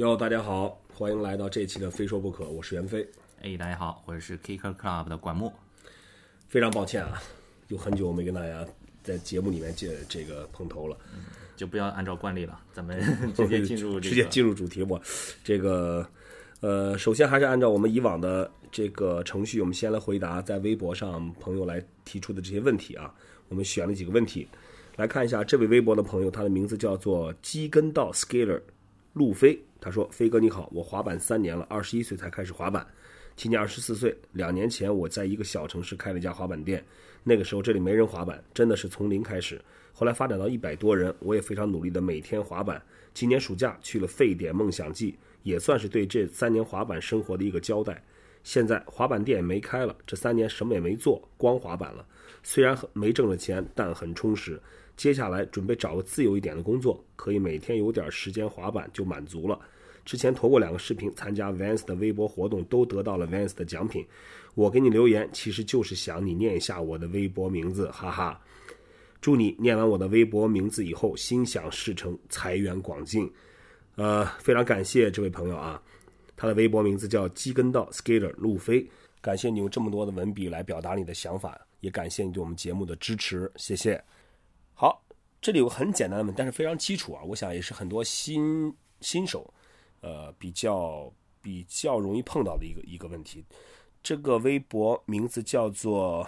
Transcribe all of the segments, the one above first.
哟，大家好，欢迎来到这期的《非说不可》，我是袁飞。哎，大家好，我是 Kicker Club 的管木。非常抱歉啊，有很久没跟大家在节目里面见这个碰头了，就不要按照惯例了，咱们直接进入、这个、直接进入主题吧。这个呃，首先还是按照我们以往的这个程序，我们先来回答在微博上朋友来提出的这些问题啊。我们选了几个问题来看一下，这位微博的朋友，他的名字叫做基根道 Scaler 路飞。他说：“飞哥你好，我滑板三年了，二十一岁才开始滑板，今年二十四岁。两年前我在一个小城市开了一家滑板店，那个时候这里没人滑板，真的是从零开始。后来发展到一百多人，我也非常努力的每天滑板。今年暑假去了沸点梦想季，也算是对这三年滑板生活的一个交代。现在滑板店也没开了，这三年什么也没做，光滑板了。虽然很没挣了钱，但很充实。”接下来准备找个自由一点的工作，可以每天有点时间滑板就满足了。之前投过两个视频，参加 Vans 的微博活动，都得到了 Vans 的奖品。我给你留言，其实就是想你念一下我的微博名字，哈哈。祝你念完我的微博名字以后，心想事成，财源广进。呃，非常感谢这位朋友啊，他的微博名字叫基根道 Skater 路飞。感谢你用这么多的文笔来表达你的想法，也感谢你对我们节目的支持，谢谢。好，这里有个很简单的问题，但是非常基础啊，我想也是很多新新手，呃，比较比较容易碰到的一个一个问题。这个微博名字叫做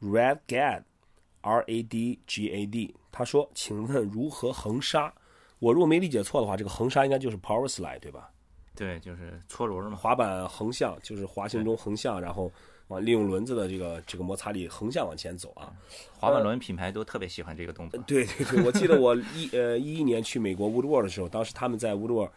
Red Gad，R A D G A D。他说：“请问如何横刹？我如果没理解错的话，这个横刹应该就是 Power Slide 对吧？对，就是搓轮嘛。滑板横向就是滑行中横向，然后。”往利用轮子的这个这个摩擦力横向往前走啊，滑板轮品牌都特别喜欢这个动作。对对对，我记得我一呃一一年去美国 Woodward 的时候，当时他们在 Woodward，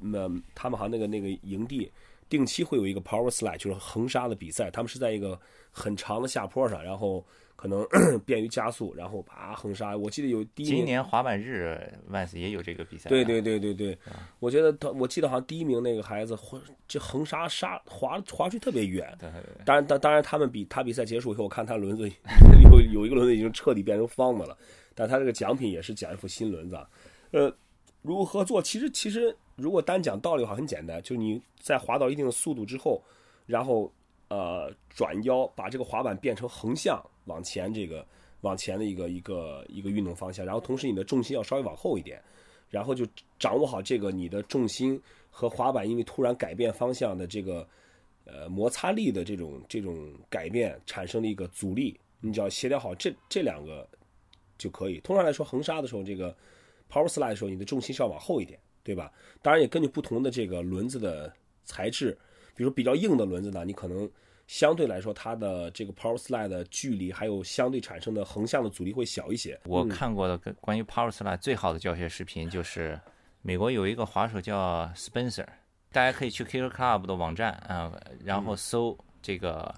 那他们好像那个那个营地定期会有一个 Power Slide，就是横沙的比赛。他们是在一个很长的下坡上，然后。可能 便于加速，然后啪横刹。我记得有第一今年滑板日万斯也有这个比赛。对对对对对，我觉得他，我记得好像第一名那个孩子，这横刹刹滑滑出去特别远。当然当当然他们比他比赛结束以后，我看他轮子有有一个轮子已经彻底变成方的了，但他这个奖品也是奖一副新轮子。呃，如何做？其实其实如果单讲道理的话，很简单，就是你在滑到一定的速度之后，然后呃转腰把这个滑板变成横向。往前这个往前的一个一个一个运动方向，然后同时你的重心要稍微往后一点，然后就掌握好这个你的重心和滑板因为突然改变方向的这个呃摩擦力的这种这种改变产生的一个阻力，你只要协调好这这两个就可以。通常来说，横刹的时候，这个 power slide 的时候，你的重心是要往后一点，对吧？当然也根据不同的这个轮子的材质，比如比较硬的轮子呢，你可能。相对来说，它的这个 power slide 的距离还有相对产生的横向的阻力会小一些。我看过的关于 power slide 最好的教学视频就是美国有一个滑手叫 Spencer，大家可以去 Kicker Club 的网站啊，然后搜这个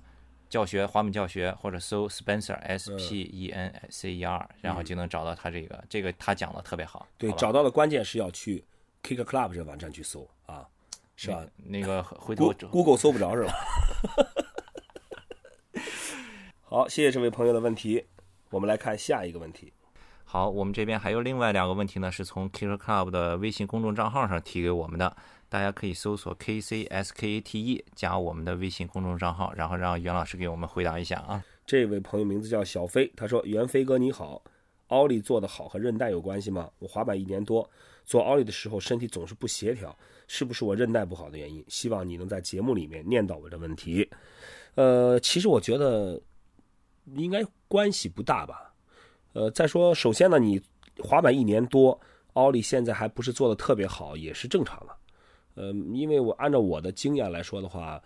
教学滑板教学，或者搜 Spencer S P E N C E R，然后就能找到他这个这个他讲的特别好。对，找到的关键是要去 Kicker Club 这个网站去搜啊，是吧？那个回头 Google 搜不着是吧？好，谢谢这位朋友的问题。我们来看下一个问题。好，我们这边还有另外两个问题呢，是从 Kicker Club 的微信公众账号上提给我们的。大家可以搜索 KCSKATE 加我们的微信公众账号，然后让袁老师给我们回答一下啊。这位朋友名字叫小飞，他说：“袁飞哥你好，奥利做的好和韧带有关系吗？我滑板一年多，做奥利的时候身体总是不协调，是不是我韧带不好的原因？希望你能在节目里面念叨我的问题。呃，其实我觉得。”应该关系不大吧，呃，再说，首先呢，你滑板一年多，奥利现在还不是做的特别好，也是正常的，呃，因为我按照我的经验来说的话，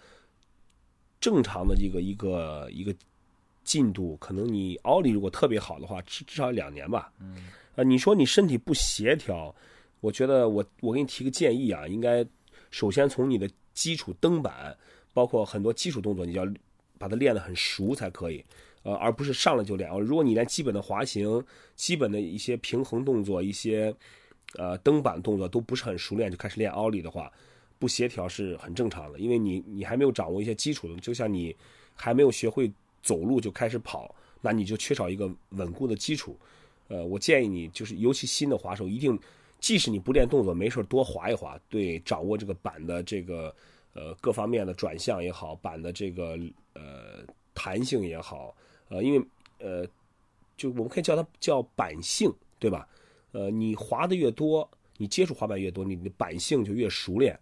正常的一个一个一个进度，可能你奥利如果特别好的话，至至少两年吧，嗯，啊，你说你身体不协调，我觉得我我给你提个建议啊，应该首先从你的基础蹬板，包括很多基础动作，你要把它练得很熟才可以。呃，而不是上来就练。如果你连基本的滑行、基本的一些平衡动作、一些呃蹬板动作都不是很熟练，就开始练奥利的话，不协调是很正常的。因为你你还没有掌握一些基础的，就像你还没有学会走路就开始跑，那你就缺少一个稳固的基础。呃，我建议你就是，尤其新的滑手，一定即使你不练动作，没事多滑一滑，对掌握这个板的这个呃各方面的转向也好，板的这个呃弹性也好，呃，因为呃，就我们可以叫它叫板性，对吧？呃，你滑的越多，你接触滑板越多，你的板性就越熟练。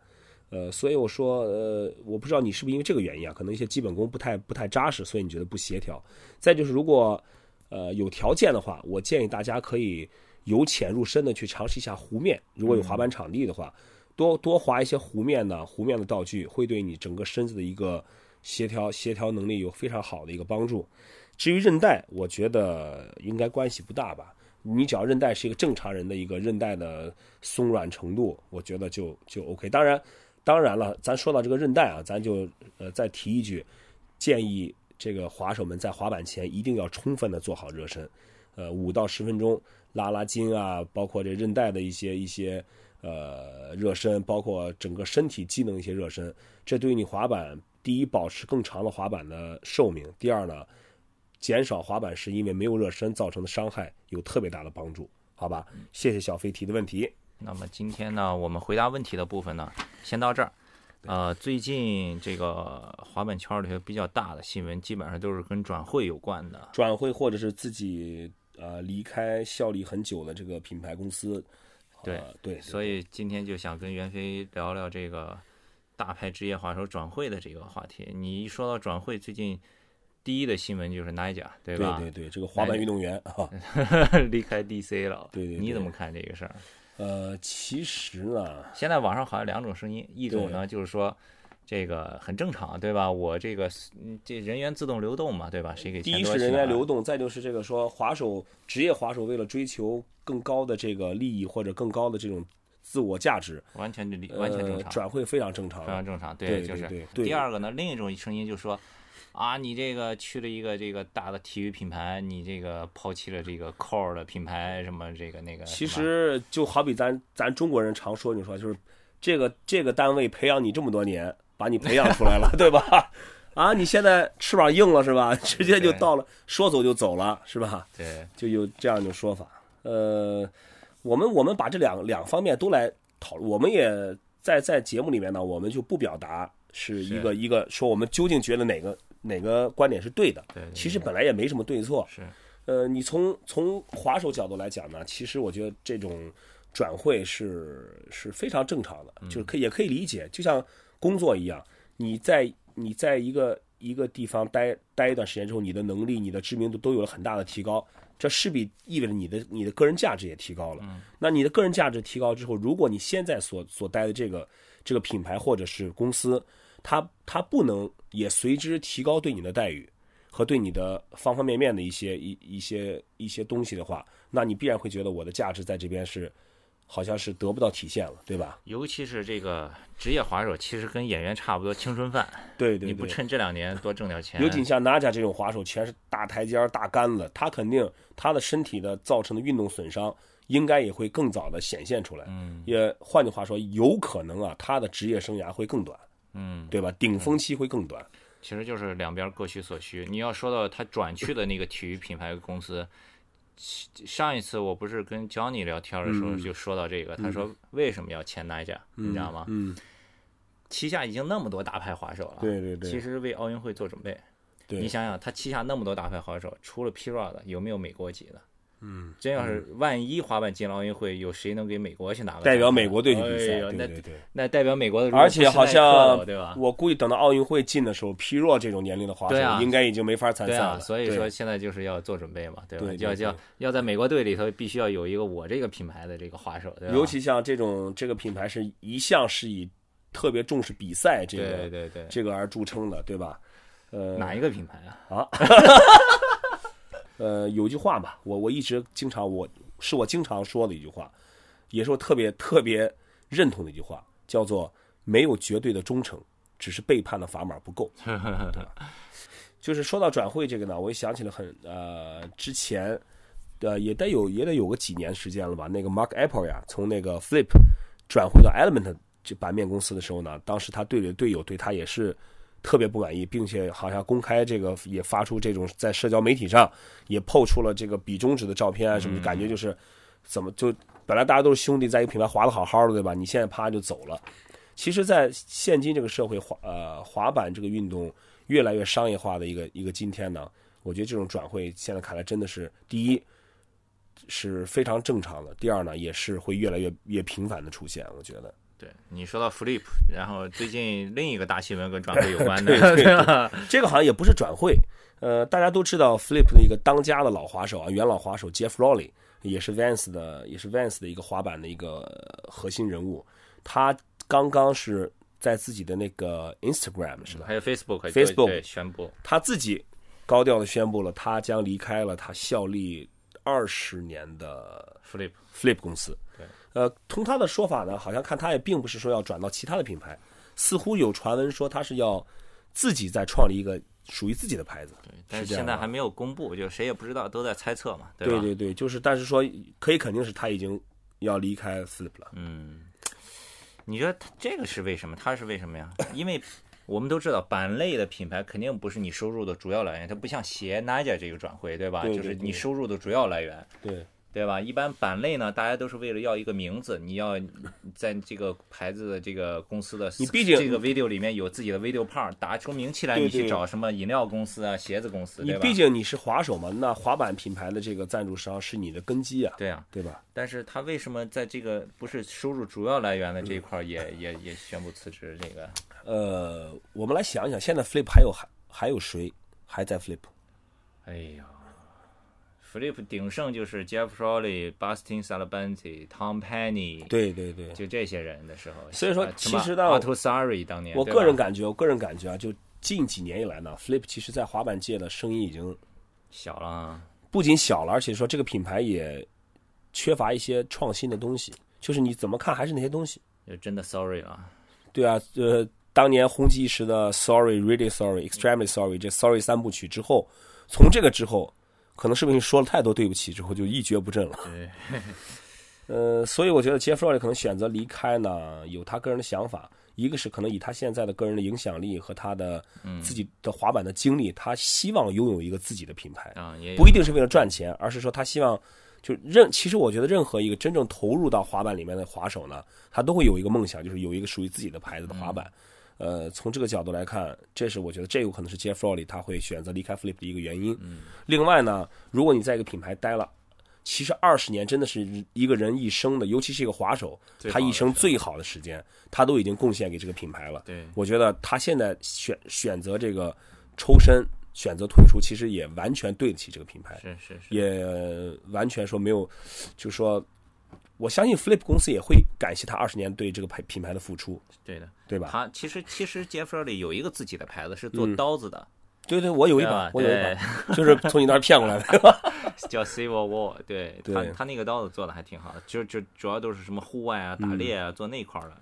呃，所以我说，呃，我不知道你是不是因为这个原因啊，可能一些基本功不太不太扎实，所以你觉得不协调。再就是，如果呃有条件的话，我建议大家可以由浅入深的去尝试一下湖面。如果有滑板场地的话，多多滑一些湖面的湖面的道具，会对你整个身子的一个协调协调能力有非常好的一个帮助。至于韧带，我觉得应该关系不大吧。你只要韧带是一个正常人的一个韧带的松软程度，我觉得就就 OK。当然。当然了，咱说到这个韧带啊，咱就呃再提一句，建议这个滑手们在滑板前一定要充分的做好热身，呃五到十分钟拉拉筋啊，包括这韧带的一些一些呃热身，包括整个身体机能一些热身，这对于你滑板第一保持更长的滑板的寿命，第二呢减少滑板时因为没有热身造成的伤害有特别大的帮助，好吧？谢谢小飞提的问题。那么今天呢，我们回答问题的部分呢，先到这儿。呃，最近这个滑板圈里头比较大的新闻，基本上都是跟转会有关的。转会或者是自己呃离开效力很久的这个品牌公司。对对。所以今天就想跟袁飞聊聊这个大牌职业滑手转会的这个话题。你一说到转会，最近第一的新闻就是 Nigel，对吧？对对对，这个滑板运动员啊，离开 DC 了。对对。你怎么看这个事儿？呃，其实呢，现在网上好像两种声音，一种呢就是说，这个很正常，对吧？我这个这人员自动流动嘛，对吧？谁给第一是人员流动，再就是这个说，滑手职业滑手为了追求更高的这个利益或者更高的这种自我价值，完全理完全正常，转会非常正常，非常正常，对，就是。对第二个呢，另一种声音就是说。啊，你这个去了一个这个大的体育品牌，你这个抛弃了这个 core 的品牌，什么这个那个。其实就好比咱咱中国人常说你说，就是这个这个单位培养你这么多年，把你培养出来了，对吧？啊，你现在翅膀硬了是吧？直接就到了，说走就走了是吧？对，就有这样的说法。呃，我们我们把这两两方面都来讨论，我们也在在节目里面呢，我们就不表达是一个一个说我们究竟觉得哪个。哪个观点是对的？对，其实本来也没什么对错。是，呃，你从从滑手角度来讲呢，其实我觉得这种转会是是非常正常的，就是可也可以理解，就像工作一样，你在你在一个一个地方待待一段时间之后，你的能力、你的知名度都有了很大的提高，这势必意味着你的你的个人价值也提高了。那你的个人价值提高之后，如果你现在所所待的这个这个品牌或者是公司，它它不能也随之提高对你的待遇和对你的方方面面的一些一一些一些东西的话，那你必然会觉得我的价值在这边是好像是得不到体现了，对吧？尤其是这个职业滑手，其实跟演员差不多，青春饭。对对，你不趁这两年多挣点钱？尤其像娜家这种滑手，全是大台阶大杆子，他肯定他的身体的造成的运动损伤，应该也会更早的显现出来。嗯，也换句话说，有可能啊，他的职业生涯会更短。嗯，对吧？顶峰期会更短，其实就是两边各取所需。你要说到他转去的那个体育品牌公司，上一次我不是跟 Johnny 聊天的时候就说到这个，他说为什么要签 Nike，你知道吗？嗯，旗下已经那么多大牌滑手了，对对对，其实为奥运会做准备。对，你想想，他旗下那么多大牌滑手，除了 P-Rod，有没有美国籍的？嗯，真要是万一滑板进了奥运会，有谁能给美国去拿个代表美国队去比赛？对对对，那代表美国的，而且好像对吧？我估计等到奥运会进的时候皮若这种年龄的滑手应该已经没法参赛了。所以说现在就是要做准备嘛，对吧？要要要在美国队里头必须要有一个我这个品牌的这个滑手，对吧？尤其像这种这个品牌是一向是以特别重视比赛这个对对对这个而著称的，对吧？呃，哪一个品牌啊？啊？呃，有句话吧，我我一直经常，我是我经常说的一句话，也是我特别特别认同的一句话，叫做“没有绝对的忠诚，只是背叛的砝码不够”。就是说到转会这个呢，我也想起了很呃之前，呃也得有也得有个几年时间了吧。那个 Mark Apple 呀，从那个 Flip 转回到 Element 这版面公司的时候呢，当时他队里的队友对他也是。特别不满意，并且好像公开这个也发出这种在社交媒体上也抛出了这个比中指的照片啊什么，感觉就是怎么就本来大家都是兄弟，在一个品牌滑的好好的，对吧？你现在啪就走了。其实，在现今这个社会，滑呃滑板这个运动越来越商业化的一个一个今天呢，我觉得这种转会现在看来真的是第一是非常正常的，第二呢也是会越来越越频繁的出现。我觉得，对你说到 Flip，然后最近另一个大新闻跟转会有关的？这个好像也不是转会，呃，大家都知道 Flip 的一个当家的老滑手啊，元老滑手 Jeff Rowley 也是 Vans 的，也是 Vans 的一个滑板的一个呃核心人物，他刚刚是在自己的那个 Instagram 是吧？还有 Facebook Facebook 对宣布，他自己高调的宣布了，他将离开了他效力二十年的 Flip Flip 公司。对，呃，从他的说法呢，好像看他也并不是说要转到其他的品牌，似乎有传闻说他是要自己再创立一个属于自己的牌子。对，但是现在还没有公布，就谁也不知道，都在猜测嘛，吧？对对对，就是，但是说可以肯定是他已经要离开 Flip 了。嗯，你觉得他这个是为什么？他是为什么呀？因为我们都知道，板类的品牌肯定不是你收入的主要来源，它不像鞋、Nike 这个转会，对吧？对对就是你收入的主要来源，对对吧？一般板类呢，大家都是为了要一个名字，你要在这个牌子的这个公司的你毕竟这个 video 里面有自己的 video part，打出名气来，你去找什么饮料公司啊、鞋子公司，你对吧？毕竟你是滑手嘛，那滑板品牌的这个赞助商是你的根基啊，对啊，对吧？但是他为什么在这个不是收入主要来源的这一块也也也宣布辞职？这个呃，我们来想一想，现在 Flip 还有还还有谁还在 Flip？哎呀，Flip 鼎盛就是 Jeff Rowley、Bustin Salabanti、Tom Penny，对对对，就这些人的时候。所以说呃其实呢 a t o Sari 当年，我个人感觉，我个人感觉啊，就近几年以来呢，Flip 其实在滑板界的声音已经小了啊，不仅小了，而且说这个品牌也缺乏一些创新的东西，就是你怎么看还是那些东西。就真的 Sorry 了。对啊，呃，当年红极一时的 Sorry、Really Sorry、Extremely Sorry 这 Sorry 三部曲之后，从这个之后，可能是不是说了太多对不起之后就一蹶不振了。对，呃，所以我觉得 Jeff Rowley 可能选择离开呢，有他个人的想法。一个是可能以他现在的个人的影响力和他的自己的滑板的经历，他希望拥有一个自己的品牌，啊，不一定是为了赚钱，而是说他希望就任。其实我觉得任何一个真正投入到滑板里面的滑手呢，他都会有一个梦想，就是有一个属于自己的牌子的滑板。呃，从这个角度来看，这是我觉得这有可能是 Jeff Rowley 他会选择离开 Flip 的一个原因。另外呢，如果你在一个品牌待了。其实二十年真的是一个人一生的，尤其是一个滑手，他一生最好的时间，他都已经贡献给这个品牌了。对我觉得他现在选选择这个抽身，选择退出，其实也完全对得起这个品牌，是是是，也完全说没有，就说我相信 Flip 公司也会感谢他二十年对这个牌品牌的付出，对的。对吧？他其实其实 Jeff Rowley 有一个自己的牌子是做嗯刀子的，对对，我有一把我有一对把，就是从你那儿骗过来的。叫 Civil War，对他对他那个刀子做的还挺好的，就就主要都是什么户外啊、打猎啊，做那块儿的。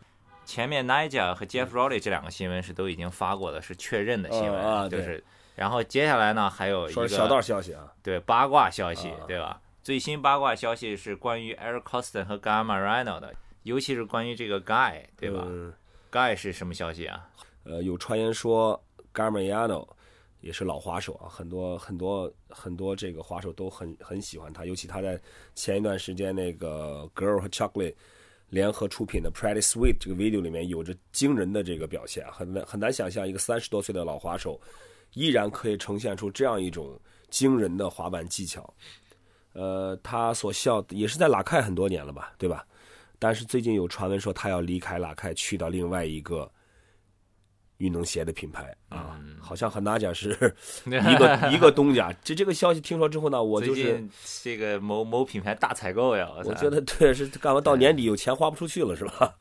前面 Nigel 和 Jeff Rowley 这两个新闻是都已经发过的，是确认的新闻，就是。然后接下来呢，还有一个小道消息啊，对八卦消息，啊对吧？最新八卦消息是关于 Eric Coston 和 Guy Marino 的，尤其是关于这个 Guy，对吧、嗯 g u y 是什么消息啊？呃，有传言说 Garmiano 也是老滑手啊，很多很多很多这个滑手都很很喜欢他，尤其他在前一段时间那个 Girl 和 Chocolate 联合出品的 Pretty Sweet 这个 video 里面有着惊人的这个表现啊，很难很难想象一个三十多岁的老滑手依然可以呈现出这样一种惊人的滑板技巧。呃，他所效也是在拉开很多年了吧，对吧？但是最近有传闻说他要离开拉开，去到另外一个运动鞋的品牌啊，好像和哪家是一个一个东家。这这个消息听说之后呢，我就是这个某某品牌大采购呀，我觉得对，是干嘛到年底有钱花不出去了是吧？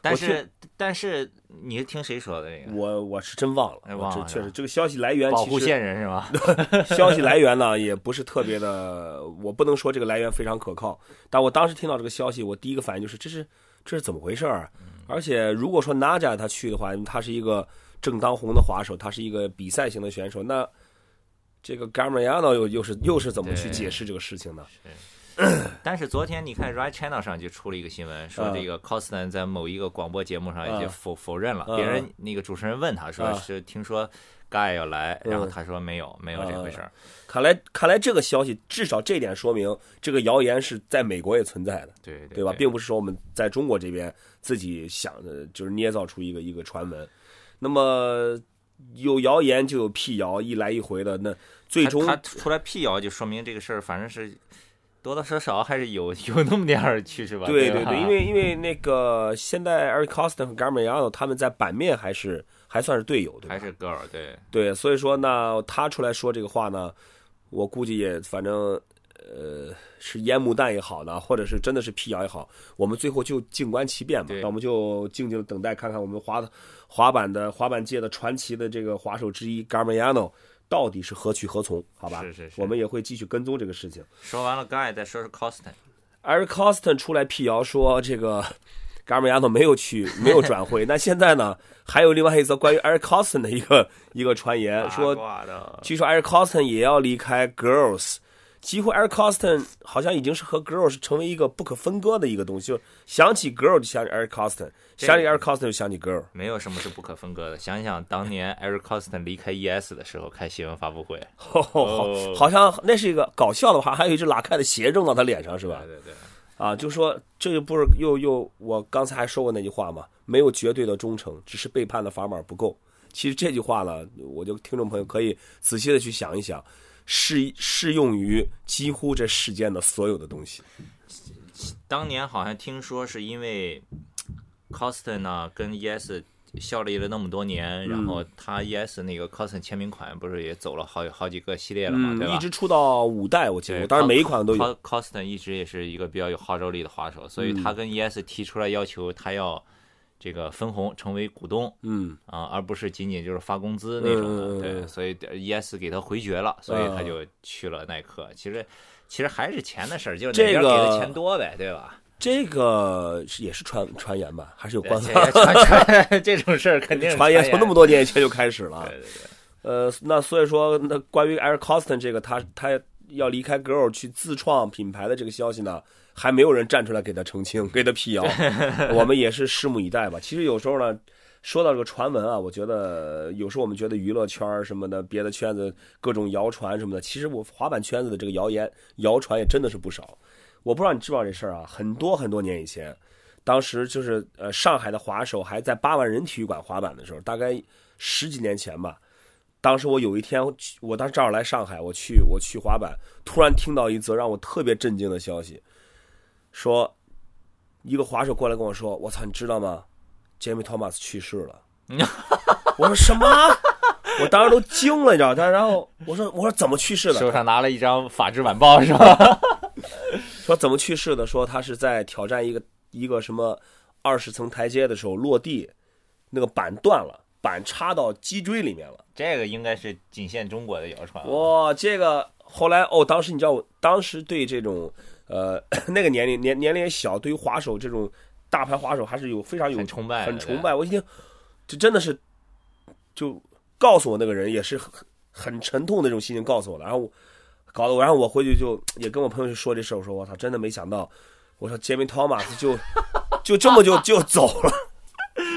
但是但是你是听谁说的这个？我我是真忘了，哎我忘了这确实这个消息来源保护线人是吧？消息来源呢也不是特别的，我不能说这个来源非常可靠。但我当时听到这个消息，我第一个反应就是这是这是怎么回事儿？而且如果说 Naja 他去的话，他是一个正当红的滑手，他是一个比赛型的选手，那这个 Garmiano 又又是又是怎么去解释这个事情呢？但是昨天你看 Right Channel 上就出了一个新闻，说这个 Costin 在某一个广播节目上已经否否认了。别人那个主持人问他说是听说 Guy 要来，然后他说没有，没有这回事儿。看来看来这个消息至少这点说明这个谣言是在美国也存在的，对对吧？并不是说我们在中国这边自己想的，就是捏造出一个一个传闻。那么有谣言就有辟谣，一来一回的，那最终他出来辟谣就说明这个事儿反正是。多多少少还是有 有那么点儿趋势吧。对对对，因为因为那个现在 Eric Costin 和 Garmiano 他们在版面还是还算是队友，对吧？还是 girl，对对，所以说呢，他出来说这个话呢，我估计也反正呃是烟幕弹也好呢，或者是真的是辟谣也好，我们最后就静观其变吧。那我们就静静等待看看我们滑滑板的滑板界的传奇的这个滑手之一 Garmiano。到底是何去何从？好吧，是是是，我们也会继续跟踪这个事情。说完了，Guy 再说说 Costin。Eric Costin 出来辟谣说，这个 g a r m i a n o 没有去，没有转会。那现在呢，还有另外一则关于 Eric Costin 的一个一个传言，说据说 Eric Costin 也要离开 Girls。几乎 Eric Costin 好像已经是和 Girl 是成为一个不可分割的一个东西，就想起 Girl 就想起 Eric Costin，想起 Eric Costin 就想起 Girl。没有什么是不可分割的。想想当年 Eric Costin 离开 ES 的时候开新闻发布会，好，好像那是一个搞笑的话，还有一只拉开的鞋扔到他脸上，是吧？对对对。啊，就说这就不是又又我刚才还说过那句话嘛，没有绝对的忠诚，只是背叛的砝码不够。其实这句话呢，我就听众朋友可以仔细的去想一想。适适用于几乎这世间的所有的东西。当年好像听说是因为 Costin 呢跟 ES 效力了那么多年，然后他 ES 那个 Costin 签名款不是也走了好好几个系列了嘛，对吧？一直出到五代，我记得，当然每一款都有。Costin 一直也是一个比较有号召力的滑手，所以他跟 ES 提出来要求，他要。这个分红成为股东，嗯啊，而不是仅仅就是发工资那种的，对，所以 ES 给他回绝了，所以他就去了耐克。其实，其实还是钱的事儿，就是哪边给的钱多呗，对吧？这个也是传传言吧，还是有官方传传 这种事儿肯定传言从那么多年以前就开始了。对对对。呃，那所以说，那关于 Eric Costin 这个，他他要离开 Girl 去自创品牌的这个消息呢？还没有人站出来给他澄清，给他辟谣，我们也是拭目以待吧。其实有时候呢，说到这个传闻啊，我觉得有时候我们觉得娱乐圈什么的，别的圈子各种谣传什么的，其实我滑板圈子的这个谣言、谣传也真的是不少。我不知道你知不知道这事儿啊？很多很多年以前，当时就是呃上海的滑手还在八万人体育馆滑板的时候，大概十几年前吧。当时我有一天，我当时正好来上海，我去我去滑板，突然听到一则让我特别震惊的消息。说，一个滑手过来跟我说：“我操，你知道吗？Jamie Thomas 去世了。” 我说什么？我当时都惊了，你知道？他然后我说：“我说怎么去世的？”手上拿了一张《法制晚报》，是吧？说怎么去世的？说他是在挑战一个一个什么二十层台阶的时候落地，那个板断了，板插到脊椎里面了。这个应该是仅限中国的谣传。哇，这个后来哦，当时你知道，我当时对这种。呃，那个年龄年年龄也小，对于滑手这种大牌滑手还是有非常有崇拜，很崇拜。我一听，这真的是，就告诉我那个人也是很很沉痛的那种心情告诉我了。然后搞得我，然后我回去就也跟我朋友去说这事儿，我说我操，真的没想到，我说杰米·托马斯就就这么就就走了。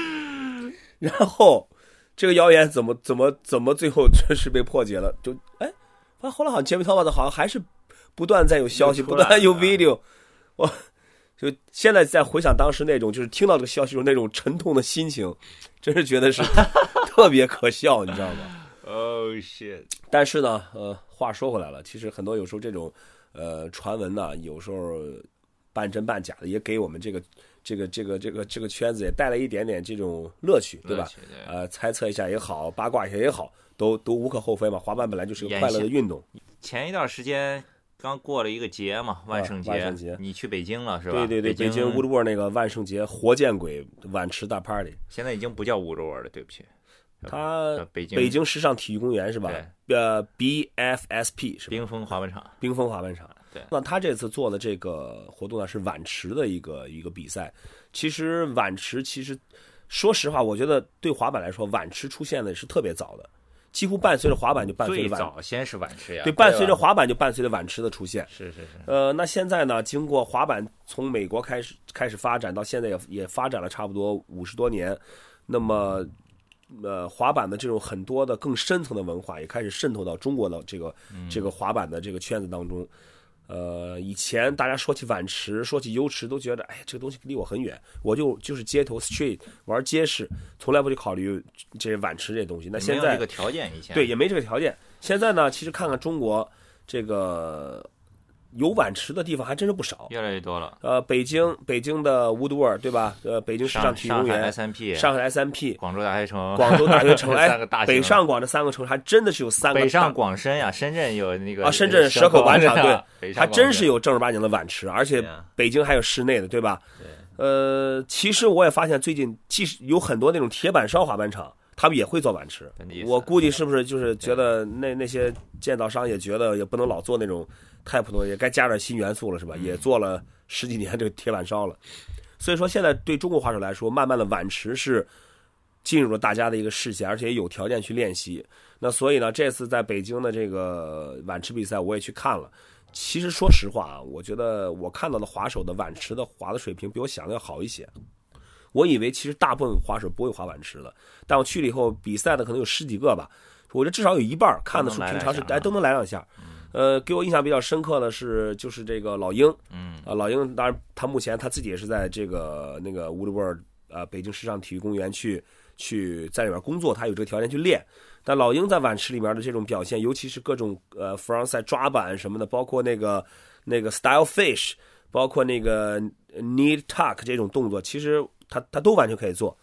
然后这个谣言怎么怎么怎么最后确 实被破解了？就哎，后来好像杰米·托马斯好像还是。不断在有消息，不断有 video，我就现在在回想当时那种，就是听到这个消息时候那种沉痛的心情，真是觉得是 特别可笑，你知道吗？Oh shit！但是呢，呃，话说回来了，其实很多有时候这种呃传闻呢，有时候半真半假的，也给我们这个这个这个这个这个圈子也带来一点点这种乐趣，对吧？呃，猜测一下也好，八卦一下也好，都都无可厚非嘛。滑板本来就是个快乐的运动。前一段时间。刚过了一个节嘛，万圣节，万圣节，你去北京了是吧？对对对，北京 Woodward 那个万圣节活见鬼晚池大 party，现在已经不叫 Woodward 了，对不起，它北京北京时尚体育公园是吧？呃，BFSP 是冰封滑板场，冰封滑板场。对，那他这次做的这个活动呢，是碗池的一个一个比赛。其实碗池，其实说实话，我觉得对滑板来说，碗池出现的是特别早的。几乎伴随着滑板就伴随最着碗，早先是晚池呀，对，伴随着滑板就伴随着晚池的出现。是是是，呃，那现在呢？经过滑板从美国开始开始发展，到现在也也发展了差不多五十多年，那么。呃，滑板的这种很多的更深层的文化也开始渗透到中国的这个、这个滑板的这个圈子当中。呃，以前大家说起碗池，说起优池，都觉得哎，这个东西离我很远，我就就是街头 street 玩街市，从来不去考虑这些碗池这些东西。那现在这个条件以前对，也没这个条件。现在呢，其实看看中国这个有碗池的地方还真是不少。越来越多了。呃，北京北京的 Woodward 对吧？呃，北京时尚上上海体育公园、S M P、上海 SMP、广州大学城、广州大学城，哎北上广这三个城市还真的是有三个北上大广深呀，深圳有那个啊，深圳蛇蛇口广场对还真是有正儿八经的碗池，而且北京还有室内的，对吧？对呃，其实我也发现最近，即使有很多那种铁板烧滑板场，他们也会做碗池我估计是不是就是觉得那那些建造商也觉得也不能老做那种太普通，也该加点新元素了，是吧？嗯也做了十几年这个铁板烧了，所以说现在对中国滑手来说，慢慢的碗池是进入了大家的一个视线，而且有条件去练习。那所以呢，这次在北京的这个碗池比赛，我也去看了。其实说实话啊，我觉得我看到的滑手的碗池的滑的水平比我想的要好一些。我以为其实大部分滑手不会滑碗池的，但我去了以后，比赛的可能有十几个吧，我觉得至少有一半看的是都能来平常是哎都能来两下。呃，给我印象比较深刻的是就是这个老鹰，嗯啊，老鹰当然他目前他自己也是在这个那个 Woodward 呃北京时尚体育公园去去在里面工作，他有这个条件去练。但老鹰在碗池里面的这种表现，尤其是各种呃 frontside 抓板什么的，包括那个那个 style fish，包括那个 knee tuck 这种动作，其实他他都完全可以做。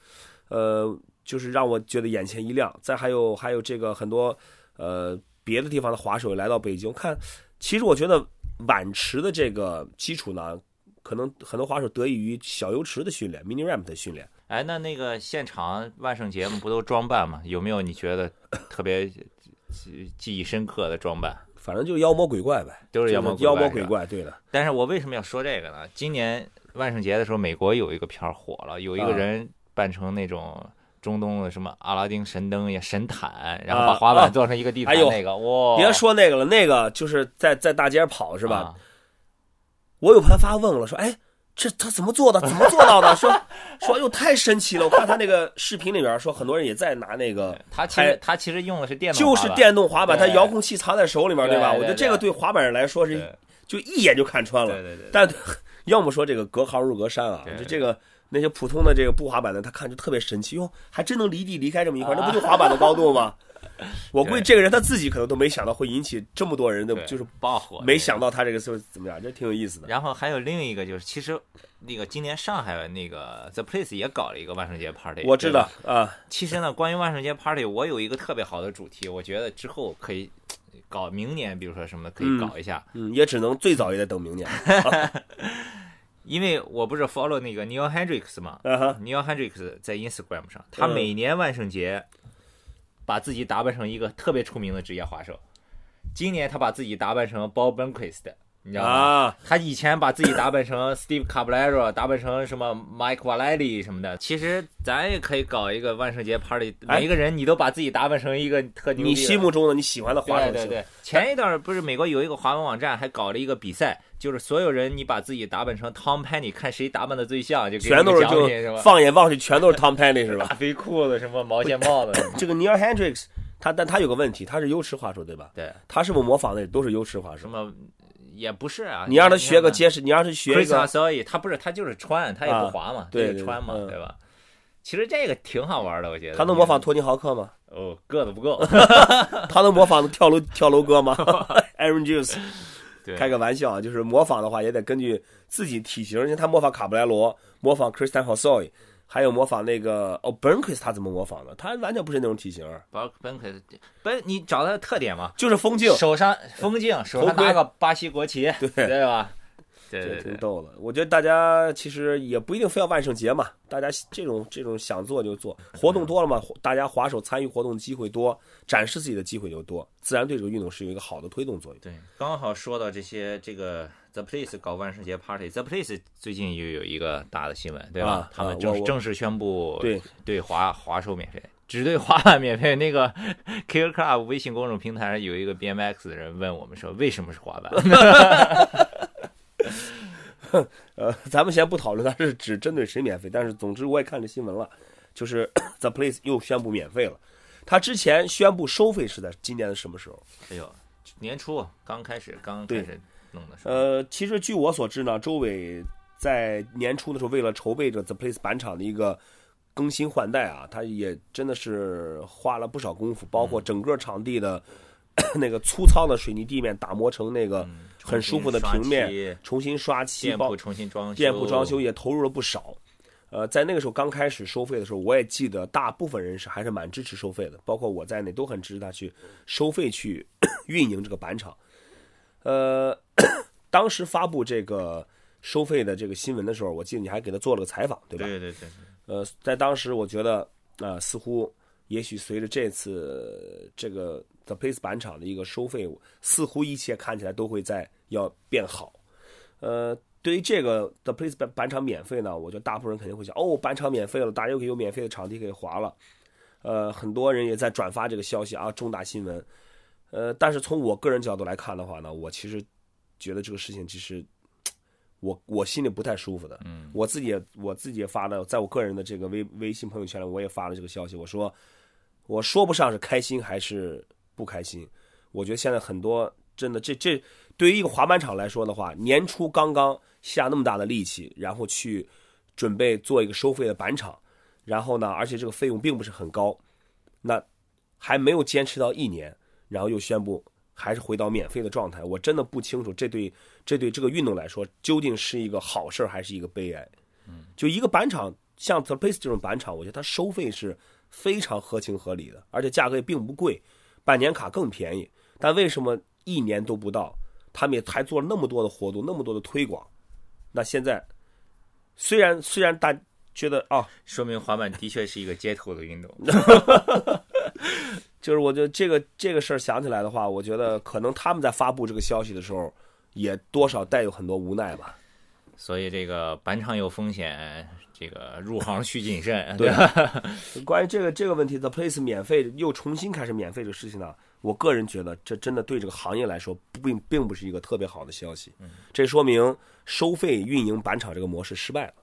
呃，就是让我觉得眼前一亮。再还有还有这个很多呃别的地方的滑手来到北京，看，其实我觉得碗池的这个基础呢，可能很多滑手得益于小油池的训练，mini ramp 的训练。哎，那那个现场万圣节目不都装扮吗？有没有你觉得特别记记忆深刻的装扮？反正就是妖魔鬼怪呗，都是妖魔妖魔鬼怪，对的。但是我为什么要说这个呢？今年万圣节的时候，美国有一个片儿火了，有一个啊人扮成那种中东的什么阿拉丁神灯呀、神毯，然后啊把滑板啊做成一个地毯哎呦那个，哇！别说那个了，那个就是在在大街上跑是吧？啊我有朋友发问了，说，哎，这他怎么做的？怎么做到的？说 说，哎呦，太神奇了！我看他那个视频里边说，很多人也在拿那个，他其实他其实用的是电动就是电动滑板，他遥控器藏在手里面，对吧？对我觉得这个对滑板人来说是就一眼就看穿了。对对对，但要么说这个隔行如隔山啊，就这个那些普通的这个不滑板的，他看着特别神奇哟，还真能离地离开这么一块，那不就滑板的高度吗？我估计这个人他自己可能都没想到会引起这么多人的，就是爆火，没想。到他这个是怎么样，这挺有意思的。然后还有另一个就是，其实那个今年上海那个 The Place 也搞了一个万圣节 party，我知道啊，其实呢，关于万圣节 party，我有一个特别好的主题，我觉得之后可以搞，明年比如说什么可以搞一下，嗯，也只能最早也得等明年。因为我不是 follow 那个 Neil Hendricks 嘛、啊哈，n e i l Hendricks 在 Instagram 上，他嗯每年万圣节把自己打扮成一个特别出名的职业滑手。今年他把自己打扮成 Bob Burnquist，你知道吗？啊，他以前把自己打扮成 Steve Caballero，打扮成什么 Mike Vallely 什么的。其实咱也可以搞一个万圣节 party，哎每一个人你都把自己打扮成一个特牛逼你。心目中的你喜欢的滑手对对对，前一段不是美国有一个滑板网站还搞了一个比赛，就是所有人你把自己打扮成 Tom Penny，看谁打扮的最像，就全都是就？放眼望去全都是 Tom Penny 是吧？大肥裤子什么毛线帽子这个 Neil Hendricks，他但他有个问题，他是优池滑手对吧？对，他是不是模仿的都是优池滑手什？么也不是啊。你让他学个结实，你让他学一个他不是他就是穿，他也不滑嘛，对对穿嘛，嗯对吧？其实这个挺好玩的，我觉得。他能模仿托尼豪克吗？哦，个子不够。他能模仿跳楼跳楼哥吗？Aaron Juice，对，开个玩笑啊，就是模仿的话也得根据自己体型，因为他模仿卡布莱罗，模仿 Christian Hosoi，还有模仿那个哦 Burnquist，他怎么模仿的？他完全不是那种体型，包本可本，你找他的特点嘛，就是风镜，手上风镜，手上拿个巴西国旗，对对吧？对这对对，挺逗的。我觉得大家其实也不一定非要万圣节嘛，大家这种这种想做就做，活动多了嘛，大家滑手参与活动的机会多，展示自己的机会就多，自然对这个运动是有一个好的推动作用。对，刚好说到这些，这个 The Place 搞万圣节 party，The Place 最近又有一个大的新闻，对吧？啊他们正正式宣布对对滑滑手免费。只对滑板 免费。那个 Kicker Club 微信公众平台上有一个 BMX 的人问我们说，为什么是滑板？呃，咱们先不讨论它是只针对谁免费，但是总之我也看这新闻了，就是 The Place 又宣布免费了。他之前宣布收费是在今年的什么时候？哎呦，年初刚开始，刚开始弄的。呃，其实据我所知呢，周伟在年初的时候，为了筹备着 The Place 板场的一个更新换代啊，他也真的是花了不少功夫，包括整个场地的 那个粗糙的水泥地面打磨成那个很舒服的平面，重新刷漆，店铺重新装修，店铺装修也投入了不少。呃，在那个时候刚开始收费的时候，我也记得大部分人是还是蛮支持收费的，包括我在内都很支持他去收费去 运营这个板场。呃，当时发布这个收费的这个新闻的时候，我记得你还给他做了个采访，对吧？对对对。呃，在当时我觉得啊，似乎也许随着这次这个 The Place 板场的一个收费，似乎一切看起来都会在要变好。呃。对于这个 The Place 板板场免费呢，我觉得大部分人肯定会想，哦，板场免费了，大家又可以有免费的场地可以滑了。呃，很多人也在转发这个消息啊，重大新闻。呃，但是从我个人角度来看的话呢，我其实觉得这个事情其实我我心里不太舒服的。嗯，我自己也我自己也发了，在我个人的这个微微信朋友圈里，我也发了这个消息，我说我说不上是开心还是不开心。我觉得现在很多真的这这对于一个滑板场来说的话，年初刚刚。下那么大的力气，然后去准备做一个收费的板场，然后呢，而且这个费用并不是很高，那还没有坚持到一年，然后又宣布还是回到免费的状态，我真的不清楚这对这对这个运动来说究竟是一个好事还是一个悲哀。嗯，就一个板场，像 The Place 这种板场，我觉得它收费是非常合情合理的，而且价格也并不贵，半年卡更便宜。但为什么一年都不到，他们也还做了那么多的活动，那么多的推广？那现在，虽然虽然大觉得啊，说明滑板的确是一个街头的运动，就是我觉得这个这个事儿想起来的话，我觉得可能他们在发布这个消息的时候，也多少带有很多无奈吧。所以这个板场有风险，这个入行需谨慎。对，关于这个这个问题，The Place 免费又重新开始免费这个事情呢？我个人觉得，这真的对这个行业来说，并并不是一个特别好的消息。这说明收费运营板场这个模式失败了。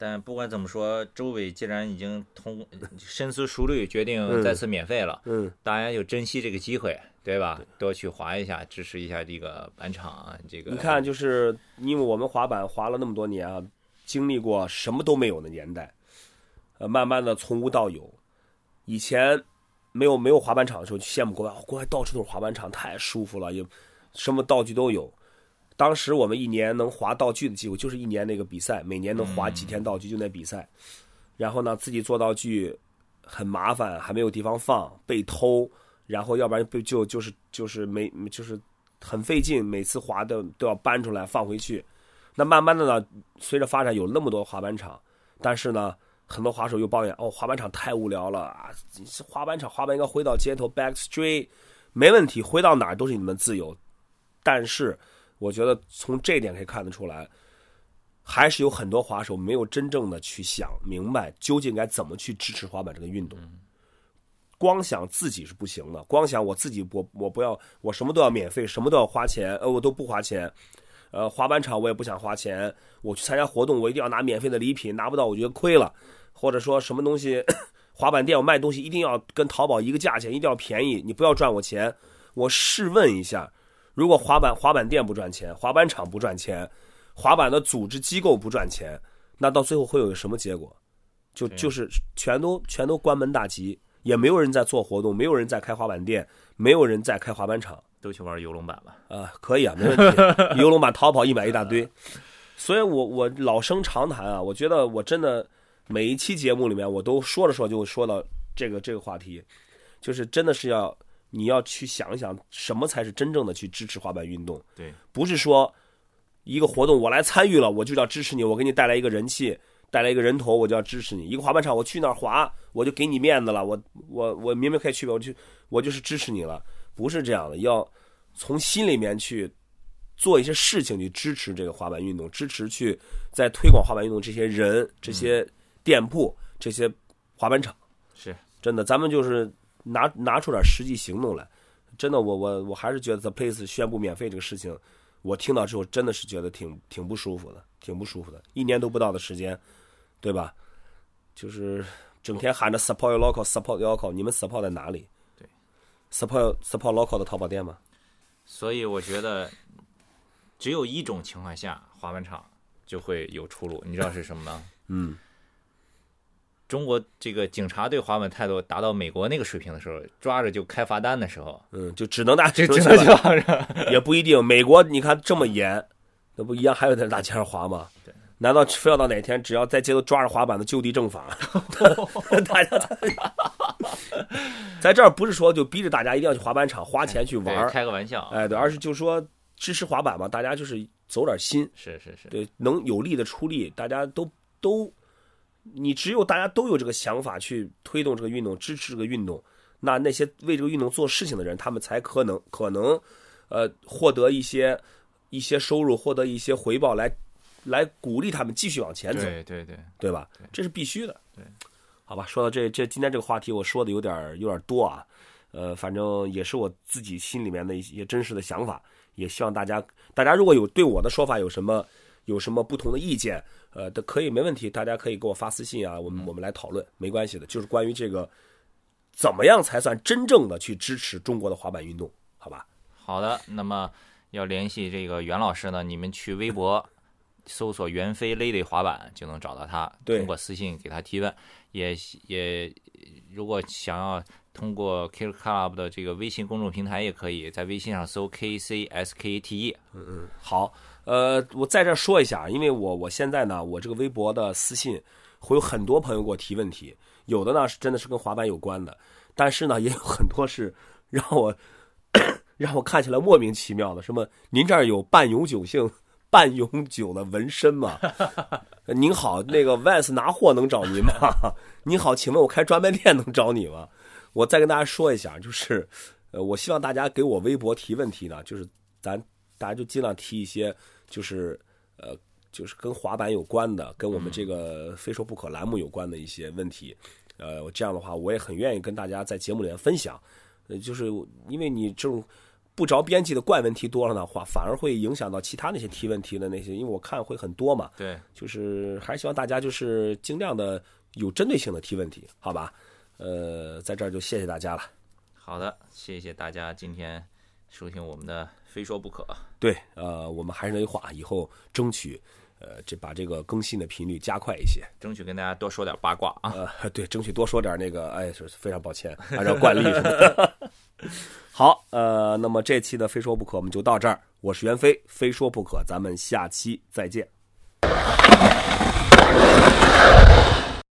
但不管怎么说，周伟既然已经通深思熟虑，决定再次免费了，嗯，大家就珍惜这个机会，对吧？多去滑一下，支持一下这个板场。啊这个你看，就是因为我们滑板滑了那么多年啊，经历过什么都没有的年代，呃，慢慢的从无到有，以前。没有没有滑板场的时候，羡慕国外，国外到处都是滑板场，太舒服了，也什么道具都有。当时我们一年能滑道具的机会，就是一年那个比赛，每年能滑几天道具就那比赛。然后呢，自己做道具很麻烦，还没有地方放，被偷，然后要不然被就就是就是没就是很费劲，每次滑的都要搬出来放回去。那慢慢的呢，随着发展有那么多滑板场，但是呢。很多滑手又抱怨：“哦，滑板场太无聊了啊！滑板场滑板应该回到街头，back street，没问题，回到哪儿都是你们自由。”但是，我觉得从这点可以看得出来，还是有很多滑手没有真正的去想明白究竟该怎么去支持滑板这个运动。光想自己是不行的，光想我自己，我我不要，我什么都要免费，什么都要花钱，呃，我都不花钱。呃，滑板场我也不想花钱，我去参加活动，我一定要拿免费的礼品，拿不到我觉得亏了。或者说什么东西，滑板店我卖东西一定要跟淘宝一个价钱，一定要便宜，你不要赚我钱。我试问一下，如果滑板滑板店不赚钱，滑板厂不赚钱，滑板的组织机构不赚钱，那到最后会有什么结果？就就是全都全都关门大吉，也没有人在做活动，没有人在开滑板店，没有人在开滑板厂，都去玩游龙板了？啊，可以啊，没问题。游龙板逃跑一买一大堆，所以我我老生常谈啊，我觉得我真的。每一期节目里面，我都说着说就说到这个这个话题，就是真的是要你要去想一想，什么才是真正的去支持滑板运动？对，不是说一个活动我来参与了，我就要支持你，我给你带来一个人气，带来一个人头，我就要支持你。一个滑板场，我去那儿滑，我就给你面子了，我我我明明可以去，我就我就是支持你了，不是这样的，要从心里面去做一些事情去支持这个滑板运动，支持去在推广滑板运动这些人这些。店铺这些滑板场是真的，咱们就是拿拿出点实际行动来。真的，我我我还是觉得 The Place 宣布免费这个事情，我听到之后真的是觉得挺挺不舒服的，挺不舒服的。一年都不到的时间，对吧？就是整天喊着 support local，support local，你们 support 在哪里？对，support support local 的淘宝店吗？所以我觉得，只有一种情况下，滑板场就会有出路。你知道是什么吗？嗯，中国这个警察对滑板态度达到美国那个水平的时候，抓着就开罚单的时候，嗯，就只能打这 只就也不一定。美国你看这么严，那不一样，还有在大街上滑吗？对，难道非要到哪天，只要在街头抓着滑板的就地正法？大家在在这儿不是说就逼着大家一定要去滑板场花钱去玩，开个玩笑。哎，对，而是就说支持滑板嘛，大家就是走点心，是是是，对，能有力的出力，大家都都，你只有大家都有这个想法去推动这个运动，支持这个运动，那那些为这个运动做事情的人，他们才可能可能，呃，获得一些一些收入，获得一些回报来来鼓励他们继续往前走，对对对，对吧？这是必须的。对，好吧，说到这这今天这个话题，我说的有点儿有点儿多啊，呃，反正也是我自己心里面的一些真实的想法，也希望大家大家如果有对我的说法有什么有什么不同的意见，呃，都可以没问题，大家可以给我发私信啊，我们我们来讨论，没关系的，就是关于这个怎么样才算真正的去支持中国的滑板运动，好吧？好的，那么要联系这个袁老师呢，你们去微博搜索“袁飞 Lady 滑板”就能找到他，对通过私信给他提问，也也如果想要通过 Kill Club 的这个微信公众平台，也可以在微信上搜 K C S K T E。嗯嗯好，呃，我在这儿说一下，因为我我现在呢，我这个微博的私信会有很多朋友给我提问题，有的呢是真的是跟滑板有关的，但是呢 也有很多是让我 让我看起来莫名其妙的，什么您这儿有半永久性、半永久的纹身吗？您好，那个 Vans 拿货能找您吗？您好，请问我开专卖店能找你吗？我再跟大家说一下，就是，呃，我希望大家给我微博提问题呢，就是咱大家就尽量提一些，就是呃，就是跟滑板有关的，跟我们这个非说不可栏目有关的一些问题。呃，这样的话，我也很愿意跟大家在节目里面分享。呃，就是因为你这种不着边际的怪问题多了的话，反而会影响到其他那些提问题的那些，因为我看会很多嘛。对，就是还是希望大家就是尽量的有针对性的提问题，好吧？呃，在这儿就谢谢大家了。好的，谢谢大家今天收听我们的《非说不可》。对，呃，我们还是那句话，以后争取，呃，这把这个更新的频率加快一些。争取跟大家多说点八卦啊。呃，对，争取多说点那个，哎，是非常抱歉，按照惯例是吧？好，呃，那么这期的非说不可我们就到这儿，我是袁飞，非说不可，咱们下期再见。